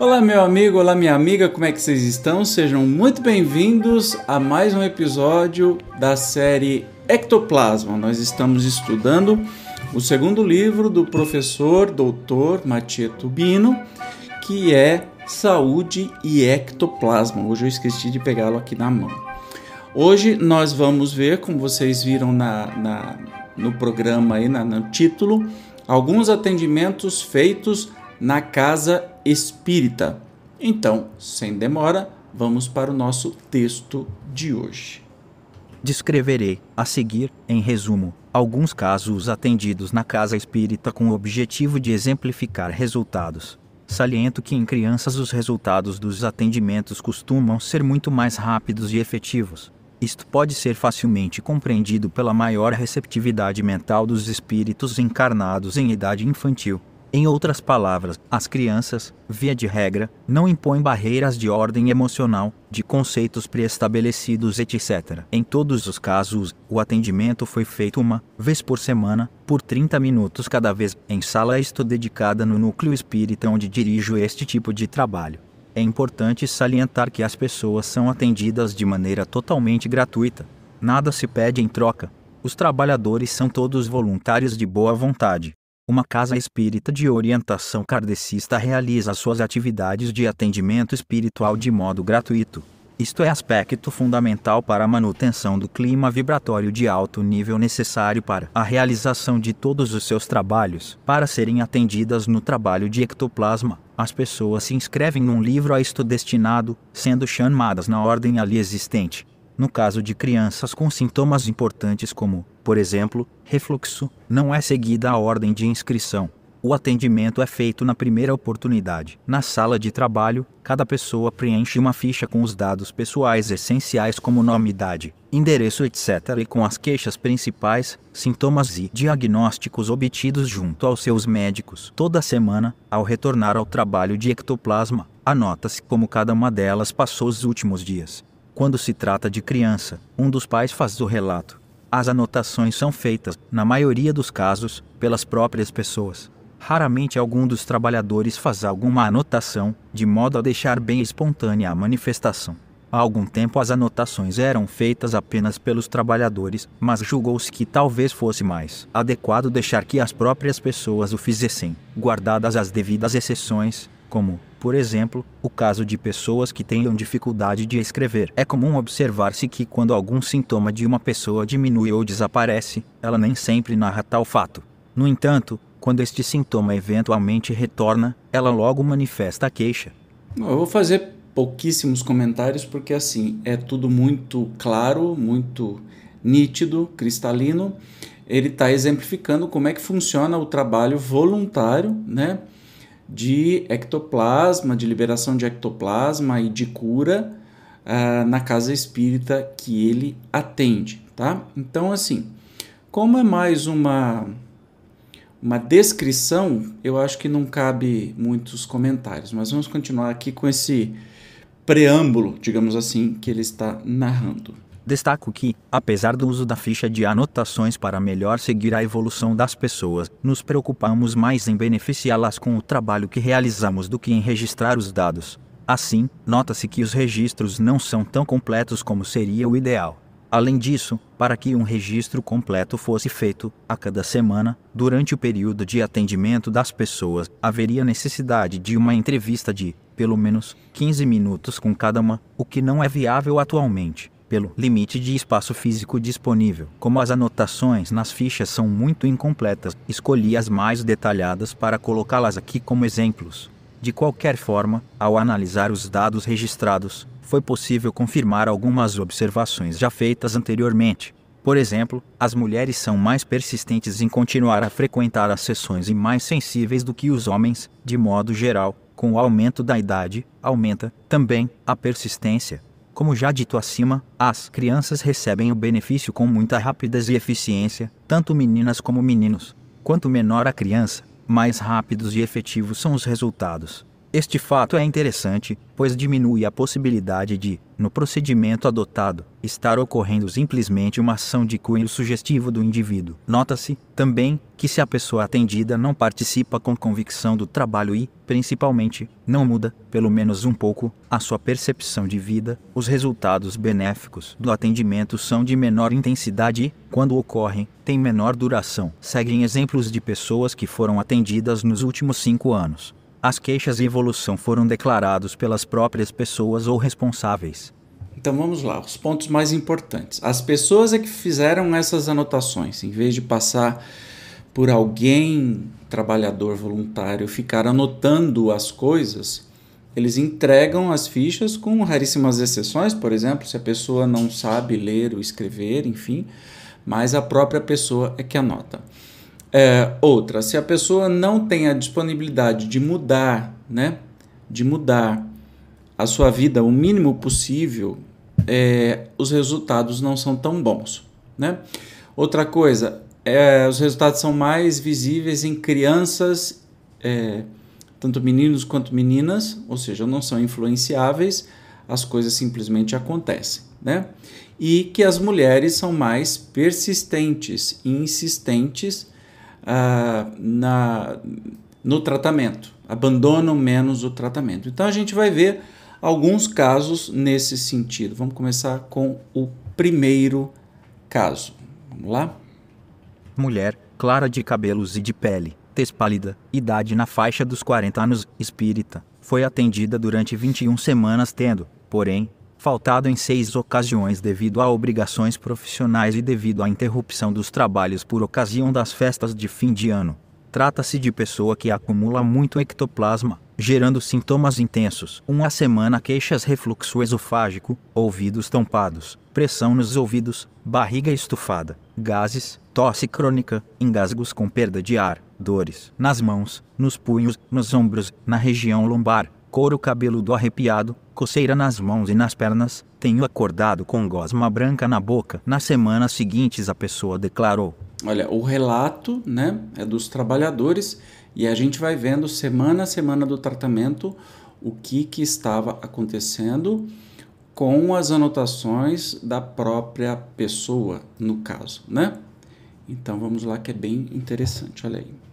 Olá, meu amigo, olá, minha amiga, como é que vocês estão? Sejam muito bem-vindos a mais um episódio da série Ectoplasma. Nós estamos estudando o segundo livro do professor doutor Matia Tubino, que é Saúde e Ectoplasma. Hoje eu esqueci de pegá-lo aqui na mão. Hoje nós vamos ver, como vocês viram na, na no programa aí, na, no título, alguns atendimentos feitos na casa espírita. Então, sem demora, vamos para o nosso texto de hoje. Descreverei, a seguir, em resumo, alguns casos atendidos na casa espírita com o objetivo de exemplificar resultados. Saliento que em crianças os resultados dos atendimentos costumam ser muito mais rápidos e efetivos. Isto pode ser facilmente compreendido pela maior receptividade mental dos espíritos encarnados em idade infantil. Em outras palavras, as crianças, via de regra, não impõem barreiras de ordem emocional, de conceitos pré-estabelecidos, etc. Em todos os casos, o atendimento foi feito uma vez por semana, por 30 minutos cada vez, em sala esto dedicada no núcleo espírita onde dirijo este tipo de trabalho. É importante salientar que as pessoas são atendidas de maneira totalmente gratuita. Nada se pede em troca. Os trabalhadores são todos voluntários de boa vontade. Uma casa espírita de orientação kardecista realiza suas atividades de atendimento espiritual de modo gratuito. Isto é aspecto fundamental para a manutenção do clima vibratório de alto nível necessário para a realização de todos os seus trabalhos. Para serem atendidas no trabalho de ectoplasma, as pessoas se inscrevem num livro a isto destinado, sendo chamadas na ordem ali existente no caso de crianças com sintomas importantes como, por exemplo, refluxo, não é seguida a ordem de inscrição. O atendimento é feito na primeira oportunidade. Na sala de trabalho, cada pessoa preenche uma ficha com os dados pessoais essenciais como nome, idade, endereço, etc., e com as queixas principais, sintomas e diagnósticos obtidos junto aos seus médicos. Toda semana, ao retornar ao trabalho de ectoplasma, anota-se como cada uma delas passou os últimos dias. Quando se trata de criança, um dos pais faz o relato. As anotações são feitas, na maioria dos casos, pelas próprias pessoas. Raramente algum dos trabalhadores faz alguma anotação, de modo a deixar bem espontânea a manifestação. Há algum tempo as anotações eram feitas apenas pelos trabalhadores, mas julgou-se que talvez fosse mais adequado deixar que as próprias pessoas o fizessem, guardadas as devidas exceções, como, por exemplo, o caso de pessoas que tenham dificuldade de escrever. É comum observar-se que quando algum sintoma de uma pessoa diminui ou desaparece, ela nem sempre narra tal fato. No entanto, quando este sintoma eventualmente retorna, ela logo manifesta a queixa. Eu vou fazer pouquíssimos comentários porque assim é tudo muito claro, muito nítido, cristalino. Ele está exemplificando como é que funciona o trabalho voluntário, né? De ectoplasma, de liberação de ectoplasma e de cura uh, na casa espírita que ele atende, tá? Então, assim, como é mais uma uma descrição, eu acho que não cabe muitos comentários, mas vamos continuar aqui com esse preâmbulo, digamos assim, que ele está narrando. Destaco que, apesar do uso da ficha de anotações para melhor seguir a evolução das pessoas, nos preocupamos mais em beneficiá-las com o trabalho que realizamos do que em registrar os dados. Assim, nota-se que os registros não são tão completos como seria o ideal. Além disso, para que um registro completo fosse feito, a cada semana, durante o período de atendimento das pessoas, haveria necessidade de uma entrevista de, pelo menos, 15 minutos com cada uma, o que não é viável atualmente pelo limite de espaço físico disponível. Como as anotações nas fichas são muito incompletas, escolhi as mais detalhadas para colocá-las aqui como exemplos. De qualquer forma, ao analisar os dados registrados, foi possível confirmar algumas observações já feitas anteriormente. Por exemplo, as mulheres são mais persistentes em continuar a frequentar as sessões e mais sensíveis do que os homens, de modo geral. Com o aumento da idade, aumenta, também, a persistência Como já dito acima, as crianças recebem o benefício com muita rapidez e eficiência, tanto meninas como meninos. Quanto menor a criança, mais rápidos e efetivos são os resultados. Este fato é interessante, pois diminui a possibilidade de, no procedimento adotado, estar ocorrendo simplesmente uma ação de cunho sugestivo do indivíduo. Nota-se, também, que se a pessoa atendida não participa com convicção do trabalho e, principalmente, não muda, pelo menos um pouco, a sua percepção de vida, os resultados benéficos do atendimento são de menor intensidade e, quando ocorrem, têm menor duração. Seguem exemplos de pessoas que foram atendidas nos últimos cinco anos. As queixas e evolução foram declarados pelas próprias pessoas ou responsáveis. Então vamos lá, os pontos mais importantes. As pessoas é que fizeram essas anotações, em vez de passar por alguém, trabalhador voluntário, ficar anotando as coisas, eles entregam as fichas com raríssimas exceções, por exemplo, se a pessoa não sabe ler ou escrever, enfim, mas a própria pessoa é que anota. É, outra, se a pessoa não tem a disponibilidade de mudar, né, de mudar a sua vida o mínimo possível, é, os resultados não são tão bons, né? Outra coisa, é, os resultados são mais visíveis em crianças, é, tanto meninos quanto meninas, ou seja, não são influenciáveis, as coisas simplesmente acontecem, né? E que as mulheres são mais persistentes e insistentes na, no tratamento, abandonam menos o tratamento. Então a gente vai ver alguns casos nesse sentido. Vamos começar com o primeiro caso. Vamos lá? Mulher, clara de cabelos e de pele, tez pálida, idade na faixa dos 40 anos, espírita, foi atendida durante 21 semanas tendo, porém, faltado em seis ocasiões devido a obrigações profissionais e devido à interrupção dos trabalhos por ocasião das festas de fim de ano. Trata-se de pessoa que acumula muito ectoplasma, gerando sintomas intensos. Uma semana queixas refluxo esofágico, ouvidos tampados, pressão nos ouvidos, barriga estufada, gases, tosse crônica, engasgos com perda de ar, dores nas mãos, nos punhos, nos ombros, na região lombar, couro cabeludo arrepiado, coceira nas mãos e nas pernas, tenho acordado com gosma branca na boca. Nas semanas seguintes a pessoa declarou. Olha, o relato né, é dos trabalhadores e a gente vai vendo semana a semana do tratamento o que, que estava acontecendo com as anotações da própria pessoa, no caso, né? Então vamos lá que é bem interessante, olha aí.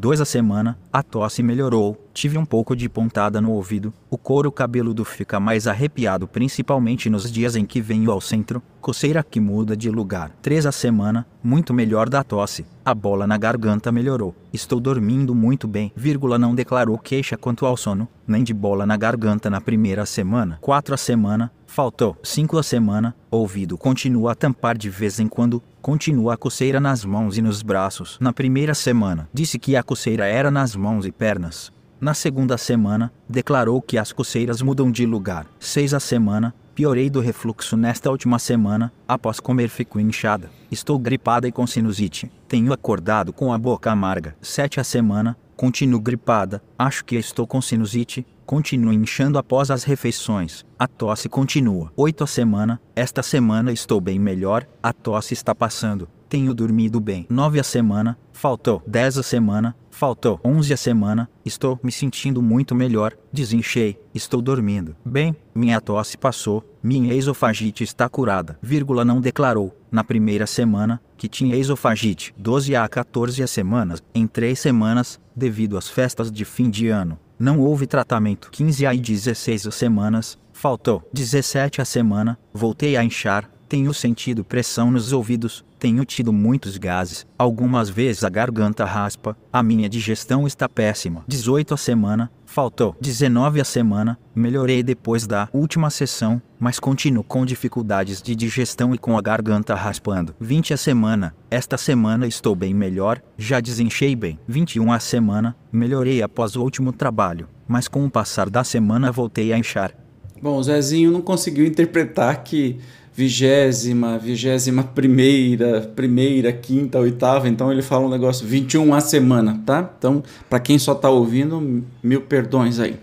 Dois a semana, a tosse melhorou, tive um pouco de pontada no ouvido, o couro cabeludo fica mais arrepiado principalmente nos dias em que venho ao centro, coceira que muda de lugar. Três a semana, muito melhor da tosse, a bola na garganta melhorou, estou dormindo muito bem, vírgula não declarou queixa quanto ao sono, nem de bola na garganta na primeira semana. Quatro a semana, faltou. Cinco a semana, ouvido continua a tampar de vez em quando, continua a coceira nas mãos e nos braços. Na primeira semana, disse que a coceira era nas mãos e pernas. Na segunda semana, declarou que as coceiras mudam de lugar. Seis a semana, piorei do refluxo nesta última semana, após comer fico inchada. Estou gripada e com sinusite. Tenho acordado com a boca amarga. Sete a semana, continuo gripada, acho que estou com sinusite, continuo inchando após as refeições. A tosse continua. Oito a semana, esta semana estou bem melhor, a tosse está passando. Tenho dormido bem. Nove a semana, faltou. Dez a semana, faltou. Onze a semana, estou me sentindo muito melhor, desinchei, estou dormindo. Bem, minha tosse passou, minha esofagite está curada. Vírgula não declarou, na primeira semana, que tinha esofagite. 12 a 14 semanas, em três semanas, devido às festas de fim de ano. Não houve tratamento. 15 a 16 semanas, faltou. 17 a semana, voltei a inchar, tenho sentido pressão nos ouvidos, tenho tido muitos gases, algumas vezes a garganta raspa, a minha digestão está péssima. 18 a semana, faltou. 19 a semana, melhorei depois da última sessão, mas continuo com dificuldades de digestão e com a garganta raspando. 20 a semana, esta semana estou bem melhor, já desenchei bem. 21 a semana, melhorei após o último trabalho, mas com o passar da semana voltei a inchar. Bom, o Zezinho não conseguiu interpretar que vigésima, vigésima primeira, primeira, quinta, oitava, então ele fala um negócio 21 a semana, tá? Então, para quem só está ouvindo, mil perdões aí.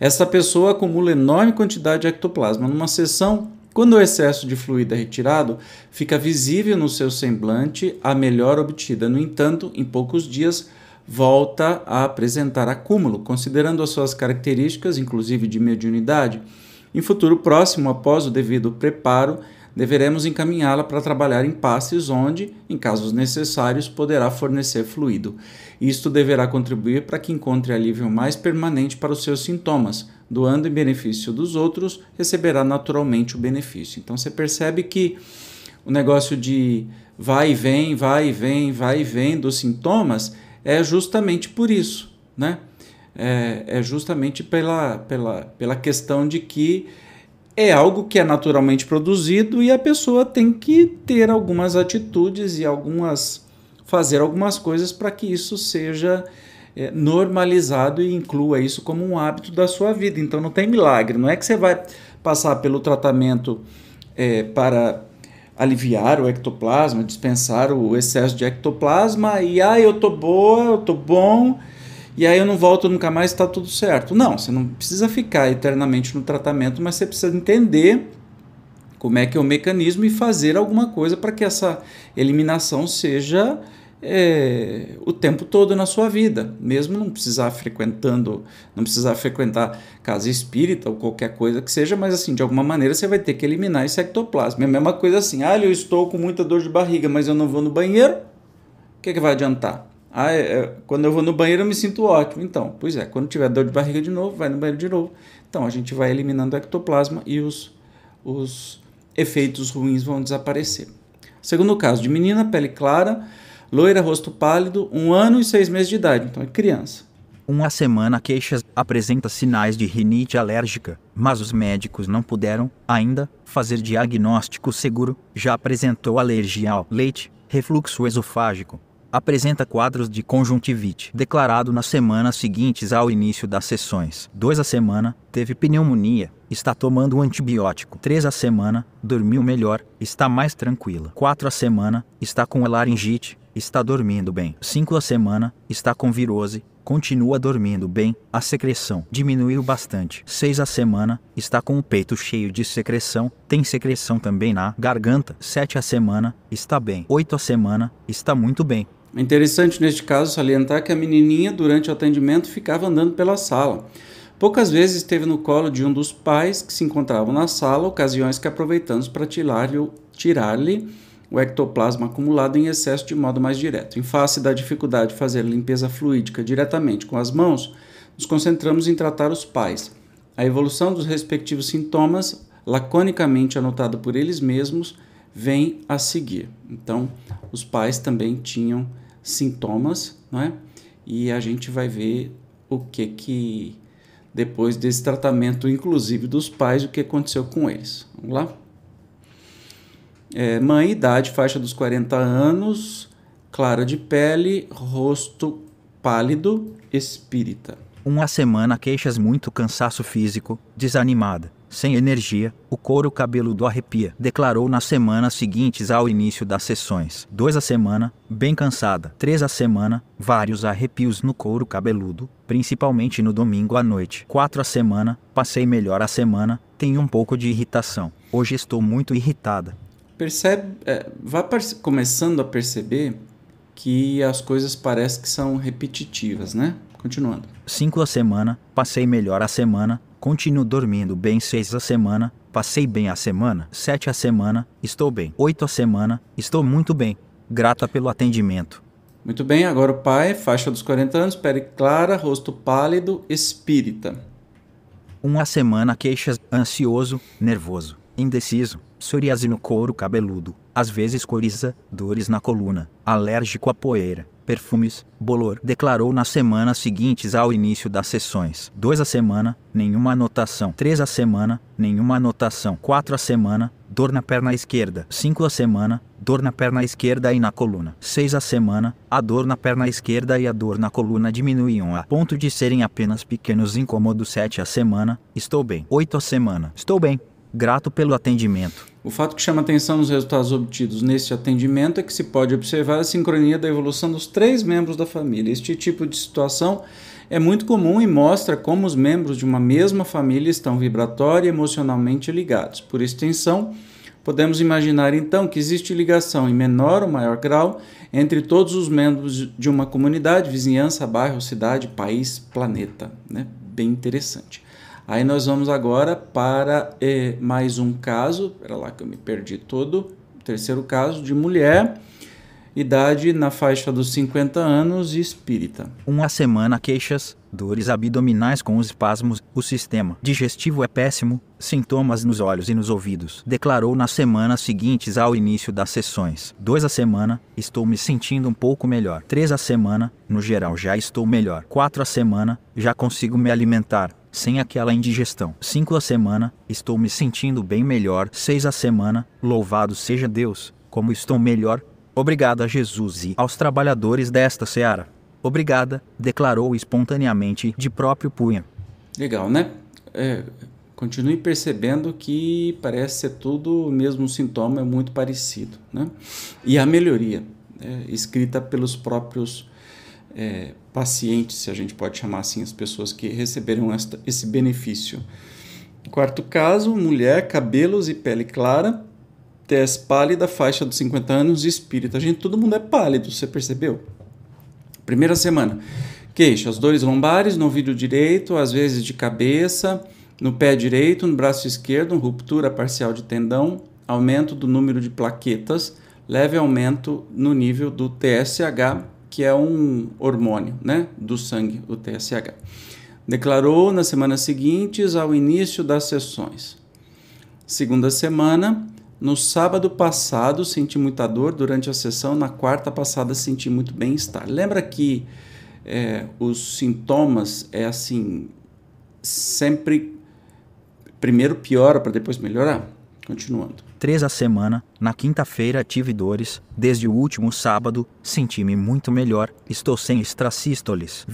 Essa pessoa acumula enorme quantidade de ectoplasma. Numa sessão, Quando o excesso de fluido é retirado, fica visível no seu semblante a melhor obtida. No entanto, em poucos dias, volta a apresentar acúmulo, considerando as suas características, inclusive de mediunidade. Em futuro próximo, após o devido preparo, deveremos encaminhá-la para trabalhar em passes onde, em casos necessários, poderá fornecer fluido. Isto deverá contribuir para que encontre alívio mais permanente para os seus sintomas. Doando em benefício dos outros, receberá naturalmente o benefício. Então você percebe que o negócio de vai e vem, vai e vem, vai e vem dos sintomas é justamente por isso, né? É, é justamente pela, pela, pela questão de que é algo que é naturalmente produzido e a pessoa tem que ter algumas atitudes e algumas fazer algumas coisas para que isso seja é, normalizado e inclua isso como um hábito da sua vida. Então não tem milagre, não é que você vai passar pelo tratamento é, para aliviar o ectoplasma, dispensar o excesso de ectoplasma e ah, eu tô boa, eu tô bom e aí eu não volto nunca mais, está tudo certo. Não, você não precisa ficar eternamente no tratamento, mas você precisa entender como é que é o mecanismo e fazer alguma coisa para que essa eliminação seja é, o tempo todo na sua vida, mesmo não precisar frequentando, não precisar frequentar casa espírita ou qualquer coisa que seja, mas assim, de alguma maneira você vai ter que eliminar esse ectoplasma. É a mesma coisa assim, ah, eu estou com muita dor de barriga, mas eu não vou no banheiro, o que, é que vai adiantar? Ah, é, é, quando eu vou no banheiro eu me sinto ótimo. Então, pois é, quando tiver dor de barriga de novo, vai no banheiro de novo. Então, a gente vai eliminando o ectoplasma e os, os efeitos ruins vão desaparecer. Segundo caso, de menina, pele clara, loira, rosto pálido, um ano e seis meses de idade. Então, é criança. Uma semana queixas apresenta sinais de rinite alérgica, mas os médicos não puderam, ainda, fazer diagnóstico seguro. Já apresentou alergia ao leite, refluxo esofágico, apresenta quadros de conjuntivite, declarado nas semanas seguintes ao início das sessões. 2 a semana, teve pneumonia, está tomando um antibiótico. 3 a semana, dormiu melhor, está mais tranquila. 4 a semana, está com laringite, está dormindo bem. 5 a semana, está com virose, continua dormindo bem, a secreção diminuiu bastante. 6 a semana, está com o peito cheio de secreção, tem secreção também na garganta. 7 a semana, está bem. 8 a semana, está muito bem. É interessante neste caso salientar que a menininha, durante o atendimento, ficava andando pela sala. Poucas vezes esteve no colo de um dos pais que se encontravam na sala, ocasiões que aproveitamos para tirar-lhe tirar o ectoplasma acumulado em excesso de modo mais direto. Em face da dificuldade de fazer limpeza fluídica diretamente com as mãos, nos concentramos em tratar os pais. A evolução dos respectivos sintomas, laconicamente anotado por eles mesmos, vem a seguir. Então, os pais também tinham sintomas, não é? E a gente vai ver o que que depois desse tratamento, inclusive dos pais, o que aconteceu com eles. Vamos lá? É, mãe, idade, faixa dos 40 anos, clara de pele, rosto pálido, espírita. Uma semana queixas muito cansaço físico, desanimada sem energia, o couro cabeludo arrepia, declarou nas semanas seguintes ao início das sessões. Dois a semana, bem cansada. Três a semana, vários arrepios no couro cabeludo, principalmente no domingo à noite. Quatro a semana, passei melhor a semana, tenho um pouco de irritação. Hoje estou muito irritada. Percebe, é, vá começando a perceber que as coisas parecem que são repetitivas, né? Continuando. Cinco a semana, passei melhor a semana, Continuo dormindo bem 6 a semana, passei bem a semana, 7 a semana, estou bem. 8 a semana, estou muito bem. Grata pelo atendimento. Muito bem, agora o pai, faixa dos 40 anos, pele clara, rosto pálido, espírita. Uma semana queixas, ansioso, nervoso, indeciso, psoriase no couro cabeludo, às vezes coriza, dores na coluna, alérgico à poeira, perfumes, Bolor declarou nas semanas seguintes ao início das sessões. 2 a semana, nenhuma anotação. 3 a semana, nenhuma anotação. 4 a semana, dor na perna esquerda. 5 a semana, dor na perna esquerda e na coluna. 6 a semana, a dor na perna esquerda e a dor na coluna diminuíam a ponto de serem apenas pequenos incômodos. 7 a semana, estou bem. 8 a semana, estou bem. Grato pelo atendimento. O fato que chama atenção nos resultados obtidos neste atendimento é que se pode observar a sincronia da evolução dos três membros da família. Este tipo de situação é muito comum e mostra como os membros de uma mesma família estão vibratória e emocionalmente ligados. Por extensão, podemos imaginar então que existe ligação em menor ou maior grau entre todos os membros de uma comunidade, vizinhança, bairro, cidade, país, planeta. Né? Bem interessante. Aí nós vamos agora para eh, mais um caso, era lá que eu me perdi todo, terceiro caso de mulher idade na faixa dos 50 anos e espírita. Uma semana queixas, dores abdominais com os espasmos, o sistema digestivo é péssimo, sintomas nos olhos e nos ouvidos. Declarou nas semanas seguintes ao início das sessões. Dois a semana, estou me sentindo um pouco melhor. Três a semana, no geral já estou melhor. Quatro a semana, já consigo me alimentar sem aquela indigestão. Cinco a semana, estou me sentindo bem melhor. Seis a semana, louvado seja Deus, como estou melhor, Obrigada a Jesus e aos trabalhadores desta seara. Obrigada, declarou espontaneamente de próprio punho. Legal, né? É, continue percebendo que parece ser tudo o mesmo sintoma, é muito parecido, né? E a melhoria, é, escrita pelos próprios é, pacientes, se a gente pode chamar assim, as pessoas que receberam esta, esse benefício. Quarto caso, mulher, cabelos e pele clara, tez pálida, faixa dos 50 anos, espírita. Gente, todo mundo é pálido, você percebeu? Primeira semana. Queixas, dores lombares no ouvido direito, às vezes de cabeça, no pé direito, no braço esquerdo, ruptura parcial de tendão, aumento do número de plaquetas, leve aumento no nível do TSH, que é um hormônio né, do sangue, o TSH. Declarou nas semanas seguintes ao início das sessões. Segunda semana, no sábado passado senti muita dor durante a sessão, na quarta passada senti muito bem-estar. Lembra que é, os sintomas é assim, sempre primeiro piora para depois melhorar? Continuando. Três a semana, na quinta-feira tive dores, desde o último sábado, senti-me muito melhor, estou sem extrasístoles,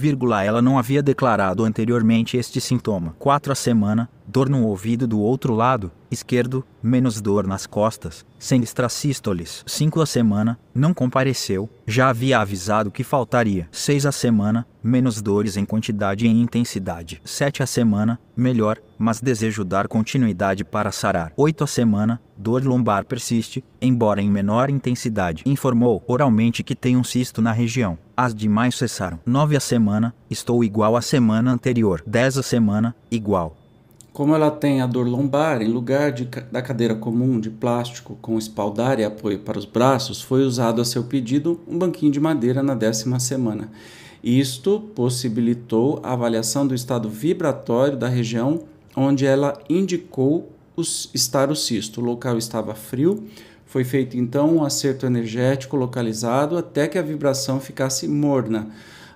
ela não havia declarado anteriormente este sintoma. Quatro a semana, dor no ouvido do outro lado, esquerdo, menos dor nas costas, sem extrasístoles. 5 a semana, não compareceu, já havia avisado que faltaria. 6 a semana, menos dores em quantidade e em intensidade. 7 a semana, melhor, mas desejo dar continuidade para sarar. 8 a semana, dor lombar persiste, embora em menor intensidade. Informou oralmente que tem um cisto na região. As demais cessaram. 9 a semana, estou igual à semana anterior. 10 a semana, igual. Como ela tem a dor lombar, em lugar de, da cadeira comum de plástico com espaldar e apoio para os braços, foi usado a seu pedido um banquinho de madeira na décima semana. Isto possibilitou a avaliação do estado vibratório da região onde ela indicou estar o cisto. O local estava frio, foi feito então um acerto energético localizado até que a vibração ficasse morna.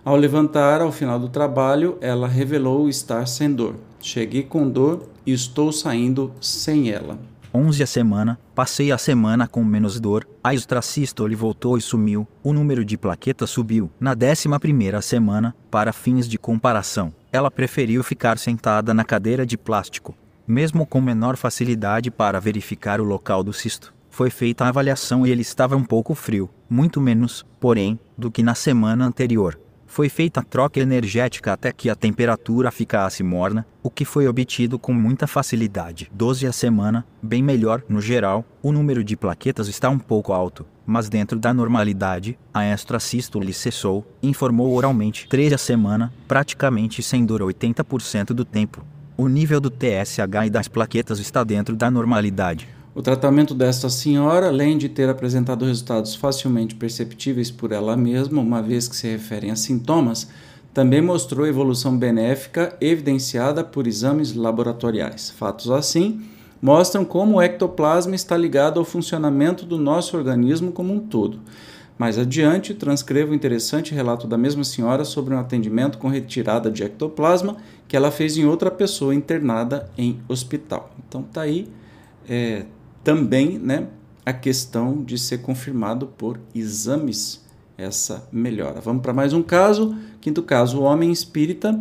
Ao levantar ao final do trabalho, ela revelou estar sem dor. Cheguei com dor e estou saindo sem ela. 11 a semana, passei a semana com menos dor, a extrasístole voltou e sumiu, o número de plaquetas subiu. Na 11 primeira semana, para fins de comparação, ela preferiu ficar sentada na cadeira de plástico, mesmo com menor facilidade para verificar o local do cisto. Foi feita a avaliação e ele estava um pouco frio, muito menos, porém, do que na semana anterior. Foi feita a troca energética até que a temperatura ficasse morna, o que foi obtido com muita facilidade. 12 a semana, bem melhor no geral, o número de plaquetas está um pouco alto, mas dentro da normalidade, a extrasístole cessou, informou oralmente. 13 a semana, praticamente sem dor 80% do tempo. O nível do TSH e das plaquetas está dentro da normalidade. O tratamento desta senhora, além de ter apresentado resultados facilmente perceptíveis por ela mesma, uma vez que se referem a sintomas, também mostrou evolução benéfica evidenciada por exames laboratoriais. Fatos assim mostram como o ectoplasma está ligado ao funcionamento do nosso organismo como um todo. Mais adiante, transcrevo o interessante relato da mesma senhora sobre um atendimento com retirada de ectoplasma que ela fez em outra pessoa internada em hospital. Então tá aí é, também né, a questão de ser confirmado por exames essa melhora. Vamos para mais um caso. Quinto caso, o homem espírita,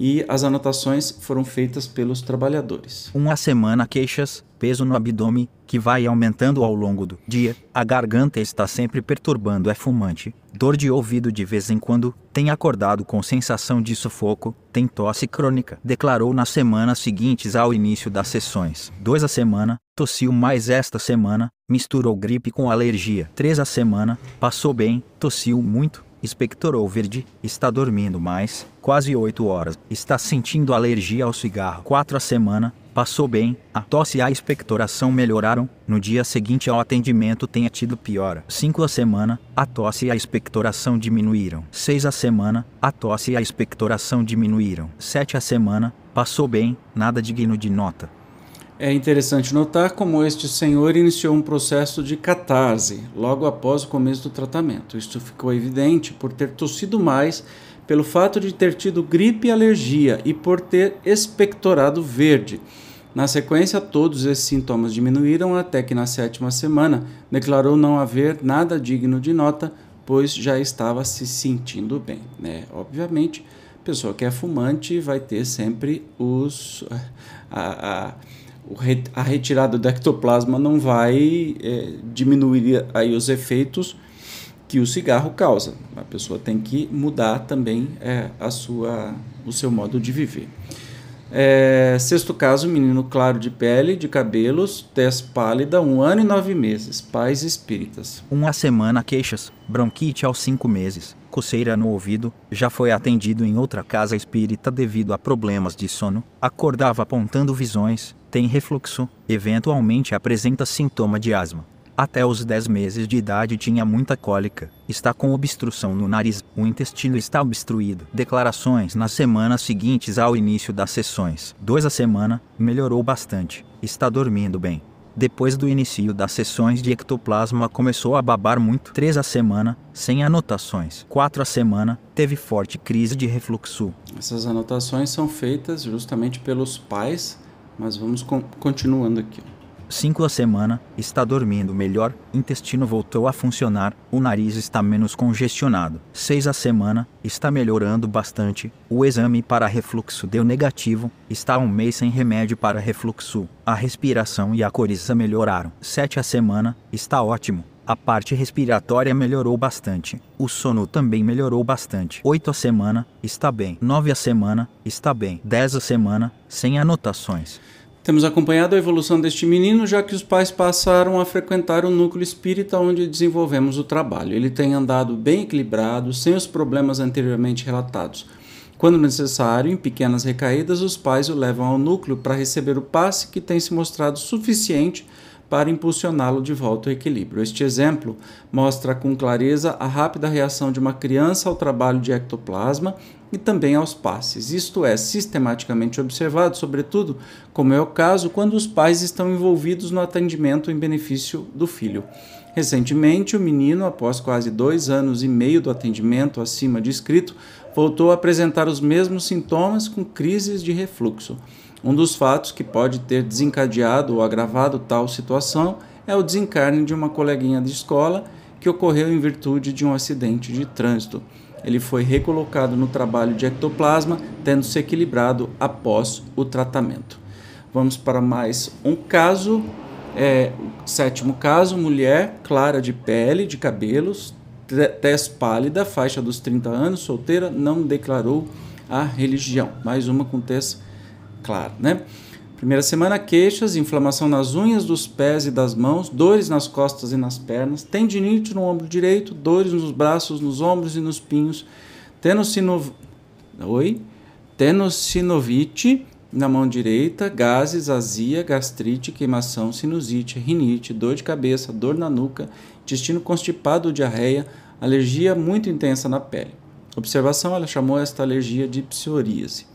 e as anotações foram feitas pelos trabalhadores. Uma semana queixas, peso no abdômen, que vai aumentando ao longo do dia, a garganta está sempre perturbando, é fumante, dor de ouvido de vez em quando, tem acordado com sensação de sufoco, tem tosse crônica, declarou nas semanas seguintes ao início das sessões. Dois a semana, tossiu mais esta semana, misturou gripe com alergia. Três a semana, passou bem, tossiu muito, expectorou verde, está dormindo mais, quase 8 horas, está sentindo alergia ao cigarro. 4 a semana, passou bem, a tosse e a expectoração melhoraram, no dia seguinte ao atendimento tenha tido piora. 5 a semana, a tosse e a expectoração diminuíram. 6 a semana, a tosse e a expectoração diminuíram. 7 a semana, passou bem, nada digno de nota. É interessante notar como este senhor iniciou um processo de catarse logo após o começo do tratamento. Isto ficou evidente por ter tossido mais, pelo fato de ter tido gripe e alergia e por ter expectorado verde. Na sequência, todos esses sintomas diminuíram até que na sétima semana declarou não haver nada digno de nota, pois já estava se sentindo bem. Né? Obviamente, pessoa que é fumante vai ter sempre os. A, a, a retirada do ectoplasma não vai é, diminuir aí os efeitos que o cigarro causa. A pessoa tem que mudar também é, a sua, o seu modo de viver. É, sexto caso, menino claro de pele, de cabelos, tez pálida, um ano e nove meses, pais espíritas. Uma semana queixas, bronquite aos cinco meses, coceira no ouvido, já foi atendido em outra casa espírita devido a problemas de sono, acordava apontando visões, tem refluxo, eventualmente apresenta sintoma de asma. Até os 10 meses de idade tinha muita cólica, está com obstrução no nariz, o intestino está obstruído. Declarações nas semanas seguintes ao início das sessões. Dois a semana, melhorou bastante, está dormindo bem. Depois do início das sessões de ectoplasma começou a babar muito. Três a semana, sem anotações. Quatro a semana, teve forte crise de refluxo. Essas anotações são feitas justamente pelos pais mas vamos con continuando aqui. 5 a semana, está dormindo melhor, intestino voltou a funcionar, o nariz está menos congestionado. 6 a semana, está melhorando bastante, o exame para refluxo deu negativo, está um mês sem remédio para refluxo, a respiração e a coriza melhoraram. 7 a semana, está ótimo, a parte respiratória melhorou bastante. O sono também melhorou bastante. 8 a semana, está bem. 9 a semana, está bem. 10 a semana, sem anotações. Temos acompanhado a evolução deste menino, já que os pais passaram a frequentar o núcleo espírita onde desenvolvemos o trabalho. Ele tem andado bem equilibrado, sem os problemas anteriormente relatados. Quando necessário, em pequenas recaídas, os pais o levam ao núcleo para receber o passe que tem se mostrado suficiente para impulsioná-lo de volta ao equilíbrio. Este exemplo mostra com clareza a rápida reação de uma criança ao trabalho de ectoplasma e também aos passes. Isto é sistematicamente observado, sobretudo, como é o caso quando os pais estão envolvidos no atendimento em benefício do filho. Recentemente, o menino, após quase dois anos e meio do atendimento acima descrito, voltou a apresentar os mesmos sintomas com crises de refluxo. Um dos fatos que pode ter desencadeado ou agravado tal situação é o desencarne de uma coleguinha de escola que ocorreu em virtude de um acidente de trânsito. Ele foi recolocado no trabalho de ectoplasma, tendo se equilibrado após o tratamento. Vamos para mais um caso. É, sétimo caso: mulher clara de pele, de cabelos, tez pálida, faixa dos 30 anos, solteira, não declarou a religião. Mais uma com tez claro, né? Primeira semana, queixas, inflamação nas unhas dos pés e das mãos, dores nas costas e nas pernas, tendinite no ombro direito, dores nos braços, nos ombros e nos pinhos, tenossinov... Oi? na mão direita, gases, azia, gastrite, queimação, sinusite, rinite, dor de cabeça, dor na nuca, intestino constipado diarreia, alergia muito intensa na pele. Observação, ela chamou esta alergia de psoríase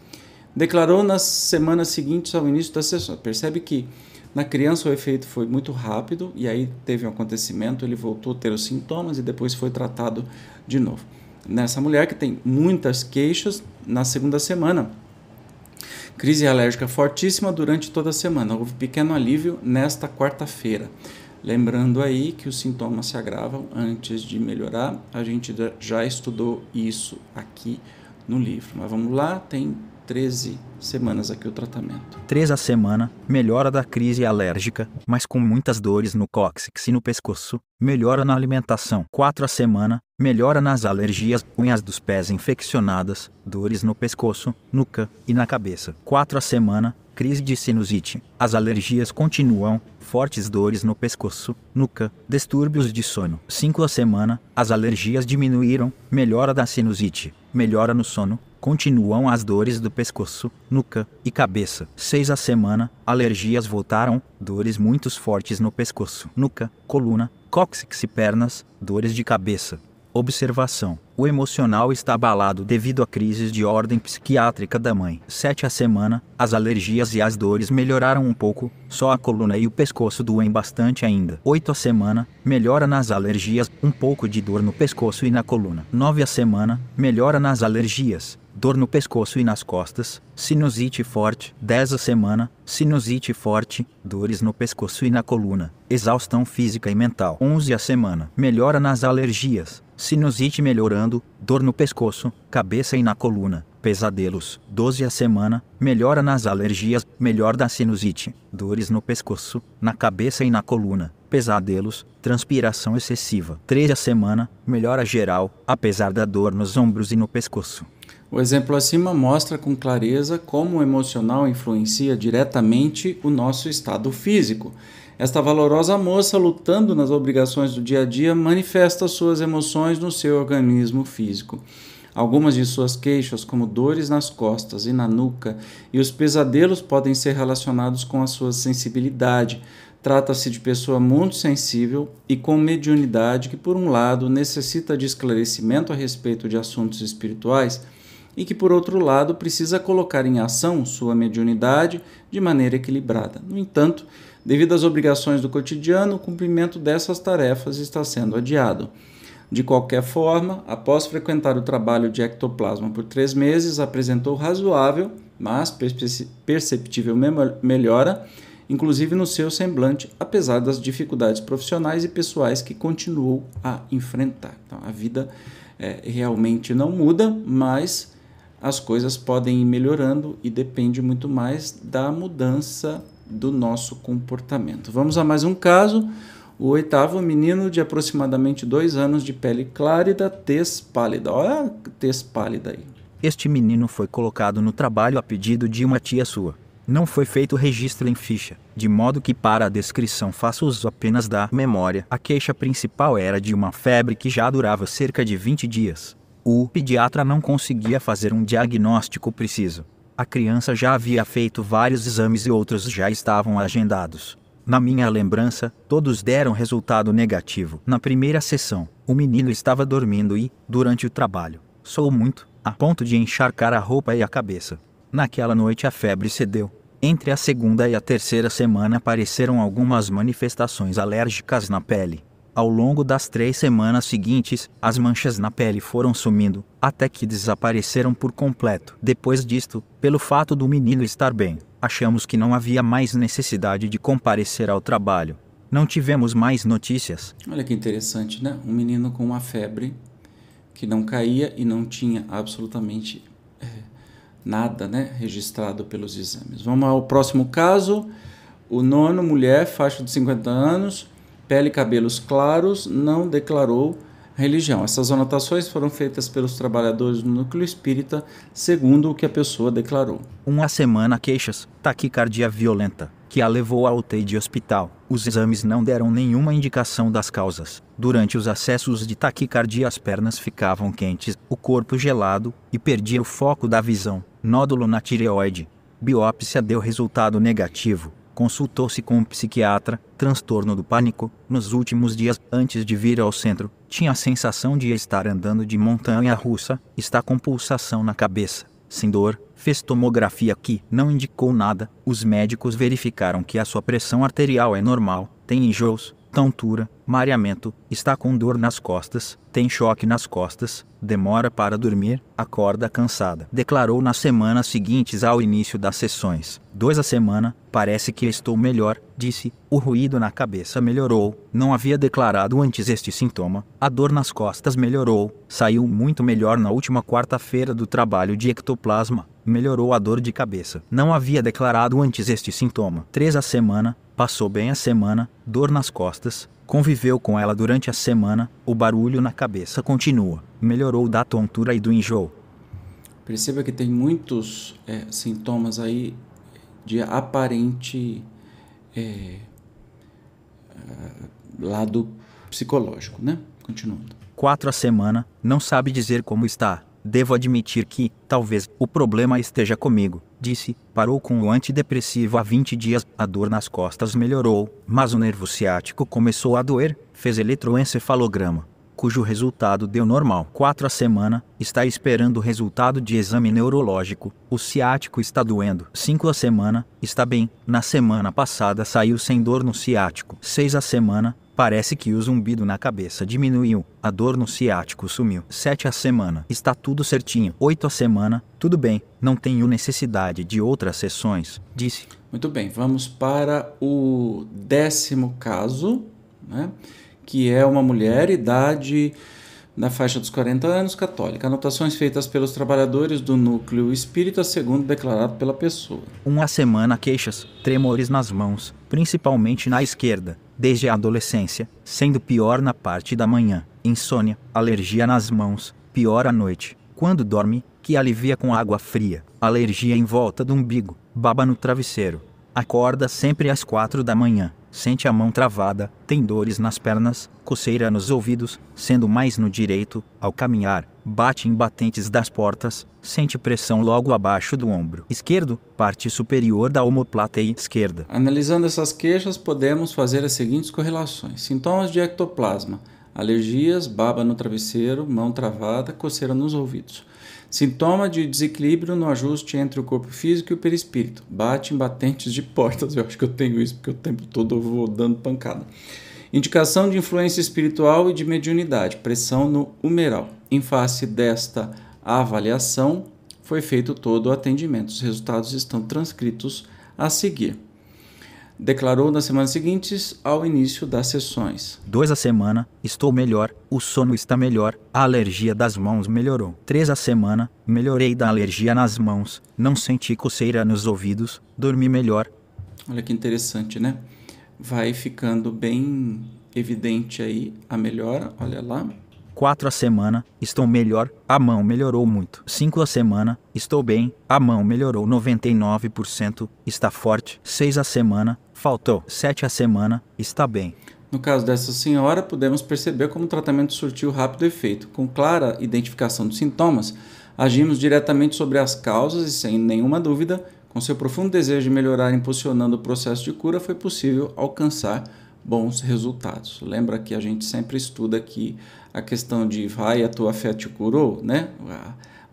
declarou nas semanas seguintes ao início da sessão. Percebe que na criança o efeito foi muito rápido e aí teve um acontecimento, ele voltou a ter os sintomas e depois foi tratado de novo. Nessa mulher que tem muitas queixas na segunda semana, crise alérgica fortíssima durante toda a semana. Houve pequeno alívio nesta quarta-feira. Lembrando aí que os sintomas se agravam antes de melhorar. A gente já estudou isso aqui no livro. Mas vamos lá, tem 13 semanas aqui o tratamento. 3 a semana, melhora da crise alérgica, mas com muitas dores no cóccix e no pescoço, melhora na alimentação. 4 a semana, melhora nas alergias, unhas dos pés infeccionadas, dores no pescoço, nuca e na cabeça. 4 a semana, crise de sinusite. As alergias continuam, fortes dores no pescoço, nuca, distúrbios de sono. 5 a semana, as alergias diminuíram, melhora da sinusite, melhora no sono, continuam as dores do pescoço, nuca e cabeça. 6 a semana, alergias voltaram, dores muito fortes no pescoço, nuca, coluna, cóccix e pernas, dores de cabeça. Observação: o emocional está abalado devido a crises de ordem psiquiátrica da mãe. 7 a semana, as alergias e as dores melhoraram um pouco, só a coluna e o pescoço doem bastante ainda. 8 a semana, melhora nas alergias, um pouco de dor no pescoço e na coluna. 9 a semana, melhora nas alergias, dor no pescoço e nas costas, sinusite forte, 10 a semana, sinusite forte, dores no pescoço e na coluna, exaustão física e mental, 11 a semana, melhora nas alergias, sinusite melhorando, dor no pescoço, cabeça e na coluna, pesadelos, 12 a semana, melhora nas alergias, melhor da sinusite, dores no pescoço, na cabeça e na coluna, pesadelos, transpiração excessiva, 13 a semana, melhora geral, apesar da dor nos ombros e no pescoço. O exemplo acima mostra com clareza como o emocional influencia diretamente o nosso estado físico. Esta valorosa moça, lutando nas obrigações do dia a dia, manifesta suas emoções no seu organismo físico. Algumas de suas queixas, como dores nas costas e na nuca, e os pesadelos podem ser relacionados com a sua sensibilidade. Trata-se de pessoa muito sensível e com mediunidade que, por um lado, necessita de esclarecimento a respeito de assuntos espirituais e que, por outro lado, precisa colocar em ação sua mediunidade de maneira equilibrada. No entanto, devido às obrigações do cotidiano, o cumprimento dessas tarefas está sendo adiado. De qualquer forma, após frequentar o trabalho de ectoplasma por três meses, apresentou razoável, mas perceptível melhora, inclusive no seu semblante, apesar das dificuldades profissionais e pessoais que continuou a enfrentar. Então, a vida é, realmente não muda, mas as coisas podem ir melhorando e depende muito mais da mudança do nosso comportamento. Vamos a mais um caso. O oitavo, menino de aproximadamente dois anos, de pele clárida, tez pálida. Olha a tez pálida aí. Este menino foi colocado no trabalho a pedido de uma tia sua. Não foi feito registro em ficha, de modo que para a descrição faço uso apenas da memória. A queixa principal era de uma febre que já durava cerca de 20 dias. O pediatra não conseguia fazer um diagnóstico preciso. A criança já havia feito vários exames e outros já estavam agendados. Na minha lembrança, todos deram resultado negativo. Na primeira sessão, o menino estava dormindo e, durante o trabalho, soou muito, a ponto de encharcar a roupa e a cabeça. Naquela noite a febre cedeu. Entre a segunda e a terceira semana apareceram algumas manifestações alérgicas na pele. Ao longo das três semanas seguintes, as manchas na pele foram sumindo, até que desapareceram por completo. Depois disto, pelo fato do menino estar bem, achamos que não havia mais necessidade de comparecer ao trabalho. Não tivemos mais notícias. Olha que interessante, né? Um menino com uma febre que não caía e não tinha absolutamente é, nada né, registrado pelos exames. Vamos ao próximo caso. O nono, mulher, faixa de 50 anos pele e cabelos claros, não declarou religião. Essas anotações foram feitas pelos trabalhadores do núcleo espírita, segundo o que a pessoa declarou. Uma semana queixas, taquicardia violenta, que a levou ao UTI de hospital. Os exames não deram nenhuma indicação das causas. Durante os acessos de taquicardia, as pernas ficavam quentes, o corpo gelado e perdia o foco da visão. Nódulo na tireoide. Biópsia deu resultado negativo consultou-se com um psiquiatra, transtorno do pânico, nos últimos dias antes de vir ao centro, tinha a sensação de estar andando de montanha russa, está com pulsação na cabeça, sem dor, fez tomografia que não indicou nada, os médicos verificaram que a sua pressão arterial é normal, tem enjoos, tontura, mareamento, está com dor nas costas, tem choque nas costas, demora para dormir, acorda cansada. Declarou nas semanas seguintes ao início das sessões. Dois a semana, parece que estou melhor, disse. O ruído na cabeça melhorou, não havia declarado antes este sintoma. A dor nas costas melhorou, saiu muito melhor na última quarta-feira do trabalho de ectoplasma. Melhorou a dor de cabeça. Não havia declarado antes este sintoma. Três a semana, passou bem a semana, dor nas costas, Conviveu com ela durante a semana, o barulho na cabeça continua. Melhorou da tontura e do enjoo. Perceba que tem muitos é, sintomas aí de aparente é, lado psicológico, né? Continuando. Quatro a semana, não sabe dizer como está. Devo admitir que, talvez, o problema esteja comigo, disse. Parou com o antidepressivo há 20 dias. A dor nas costas melhorou, mas o nervo ciático começou a doer. Fez eletroencefalograma, cujo resultado deu normal. 4 a semana, está esperando o resultado de exame neurológico. O ciático está doendo. 5 a semana, está bem. Na semana passada saiu sem dor no ciático. 6 a semana, Parece que o zumbido na cabeça diminuiu, a dor no ciático sumiu. 7 a semana, está tudo certinho. 8 a semana, tudo bem, não tenho necessidade de outras sessões, disse. Muito bem, vamos para o décimo caso, né? que é uma mulher, idade na faixa dos 40 anos, católica. Anotações feitas pelos trabalhadores do núcleo espírita, segundo declarado pela pessoa. Uma semana queixas, tremores nas mãos, principalmente na esquerda, desde a adolescência, sendo pior na parte da manhã, insônia, alergia nas mãos, pior à noite, quando dorme, que alivia com água fria, alergia em volta do umbigo, baba no travesseiro. Acorda sempre às quatro da manhã, sente a mão travada, tem dores nas pernas, coceira nos ouvidos, sendo mais no direito, ao caminhar, bate em batentes das portas, sente pressão logo abaixo do ombro esquerdo, parte superior da omoplata esquerda. Analisando essas queixas, podemos fazer as seguintes correlações: sintomas de ectoplasma, alergias, baba no travesseiro, mão travada, coceira nos ouvidos. Sintoma de desequilíbrio no ajuste entre o corpo físico e o perispírito. Bate em batentes de portas. Eu acho que eu tenho isso porque o tempo todo eu vou dando pancada. Indicação de influência espiritual e de mediunidade. Pressão no humeral. Em face desta avaliação, foi feito todo o atendimento. Os resultados estão transcritos a seguir declarou nas semanas seguintes ao início das sessões. Dois a semana, estou melhor, o sono está melhor, a alergia das mãos melhorou. Três a semana, melhorei da alergia nas mãos, não senti coceira nos ouvidos, dormi melhor. Olha que interessante, né? Vai ficando bem evidente aí a melhora, olha lá. 4 a semana, estou melhor, a mão melhorou muito. 5 a semana, estou bem, a mão melhorou 99%, está forte. 6 a semana, faltou. 7 a semana, está bem. No caso dessa senhora, podemos perceber como o tratamento surtiu rápido efeito. Com clara identificação dos sintomas, agimos diretamente sobre as causas e, sem nenhuma dúvida, com seu profundo desejo de melhorar impulsionando o processo de cura, foi possível alcançar bons resultados. Lembra que a gente sempre estuda aqui a questão de vai, a tua fé te curou, né?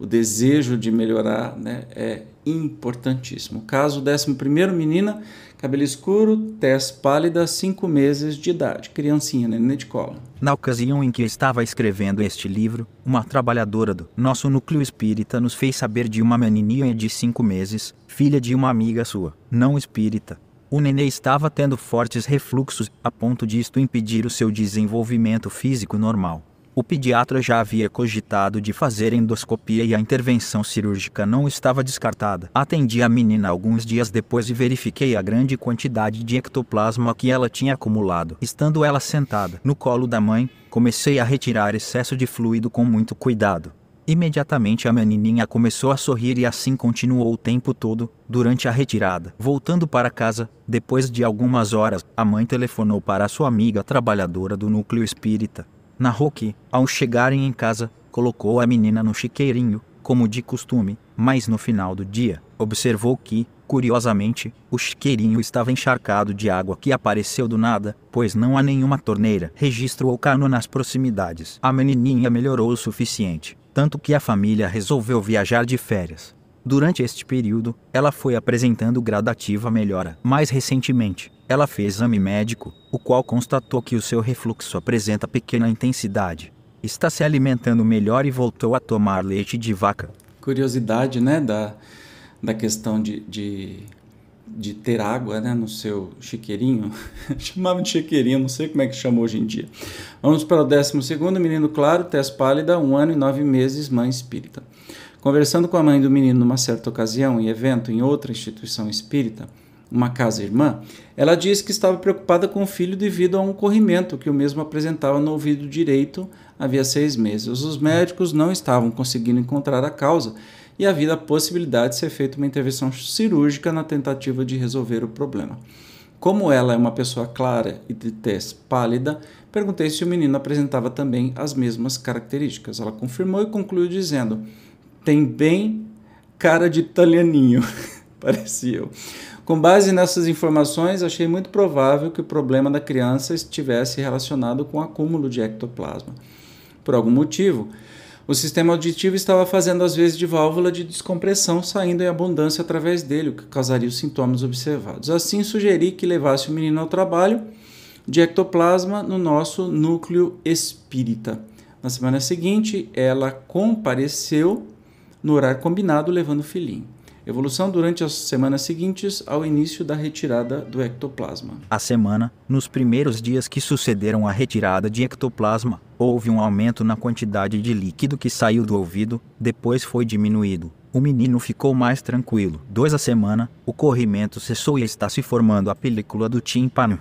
O desejo de melhorar né, é importantíssimo. Caso 11 menina, cabelo escuro, tez pálida, 5 meses de idade, criancinha, neném de cola. Na ocasião em que estava escrevendo este livro, uma trabalhadora do nosso núcleo espírita nos fez saber de uma menininha de 5 meses, filha de uma amiga sua, não espírita, o nenê estava tendo fortes refluxos, a ponto de isto impedir o seu desenvolvimento físico normal. O pediatra já havia cogitado de fazer endoscopia e a intervenção cirúrgica não estava descartada. Atendi a menina alguns dias depois e verifiquei a grande quantidade de ectoplasma que ela tinha acumulado. Estando ela sentada no colo da mãe, comecei a retirar excesso de fluido com muito cuidado. Imediatamente a menininha começou a sorrir e assim continuou o tempo todo, durante a retirada. Voltando para casa, depois de algumas horas, a mãe telefonou para sua amiga trabalhadora do núcleo espírita. Narrou que, ao chegarem em casa, colocou a menina no chiqueirinho, como de costume, mas no final do dia, observou que, curiosamente, o chiqueirinho estava encharcado de água que apareceu do nada, pois não há nenhuma torneira, registro ou cano nas proximidades. A menininha melhorou o suficiente tanto que a família resolveu viajar de férias. Durante este período, ela foi apresentando gradativa melhora. Mais recentemente, Ela fez exame médico, o qual constatou que o seu refluxo apresenta pequena intensidade. Está se alimentando melhor e voltou a tomar leite de vaca. Curiosidade, né, da, da questão de, de, de ter água né, no seu chiqueirinho. Chamava de chiqueirinho, não sei como é que chama hoje em dia. Vamos para o décimo segundo, menino claro, tez pálida, um ano e nove meses, mãe espírita. Conversando com a mãe do menino numa certa ocasião, em evento em outra instituição espírita, uma casa irmã, ela disse que estava preocupada com o filho devido a um corrimento que o mesmo apresentava no ouvido direito havia seis meses. Os médicos não estavam conseguindo encontrar a causa e havia a possibilidade de ser feita uma intervenção cirúrgica na tentativa de resolver o problema. Como ela é uma pessoa clara e de tez pálida, perguntei se o menino apresentava também as mesmas características. Ela confirmou e concluiu dizendo: tem bem cara de italianinho, parecia eu. Com base nessas informações, achei muito provável que o problema da criança estivesse relacionado com o acúmulo de ectoplasma. Por algum motivo, o sistema auditivo estava fazendo às vezes de válvula de descompressão saindo em abundância através dele, o que causaria os sintomas observados. Assim, sugeri que levasse o menino ao trabalho de ectoplasma no nosso núcleo espírita. Na semana seguinte, ela compareceu no horário combinado, levando o filhinho. Evolução durante as semanas seguintes ao início da retirada do ectoplasma. A semana, nos primeiros dias que sucederam à retirada de ectoplasma, houve um aumento na quantidade de líquido que saiu do ouvido, depois foi diminuído. O menino ficou mais tranquilo. Dois a semana, o corrimento cessou e está se formando a película do tímpano.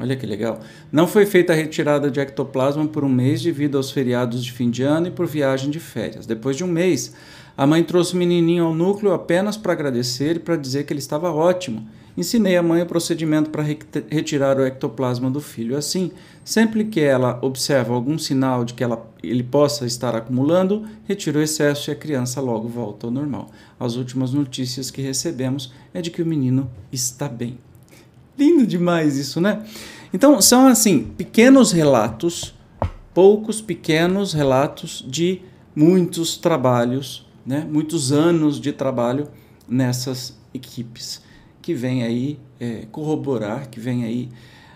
Olha que legal. Não foi feita a retirada de ectoplasma por um mês devido aos feriados de fim de ano e por viagem de férias. Depois de um mês, a mãe trouxe o menininho ao núcleo apenas para agradecer e para dizer que ele estava ótimo. Ensinei a mãe o procedimento para retirar o ectoplasma do filho. Assim, sempre que ela observa algum sinal de que ela, ele possa estar acumulando, retira o excesso e a criança logo volta ao normal. As últimas notícias que recebemos é de que o menino está bem. Lindo demais isso, né? Então, são assim, pequenos relatos, poucos pequenos relatos de muitos trabalhos né, muitos anos de trabalho nessas equipes, que vem aí é, corroborar, que vem aí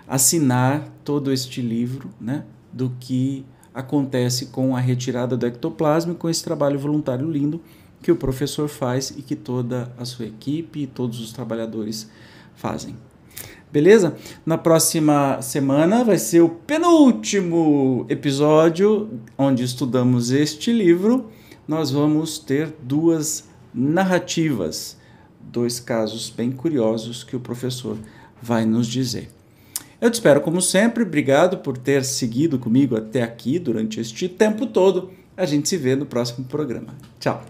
assinar todo este livro né, do que acontece com a retirada do ectoplasma e com esse trabalho voluntário lindo que o professor faz e que toda a sua equipe e todos os trabalhadores fazem. Beleza? Na próxima semana vai ser o penúltimo episódio onde estudamos este livro nós vamos ter duas narrativas, dois casos bem curiosos que o professor vai nos dizer. Eu te espero como sempre, obrigado por ter seguido comigo até aqui durante este tempo todo. A gente se vê no próximo programa. Tchau.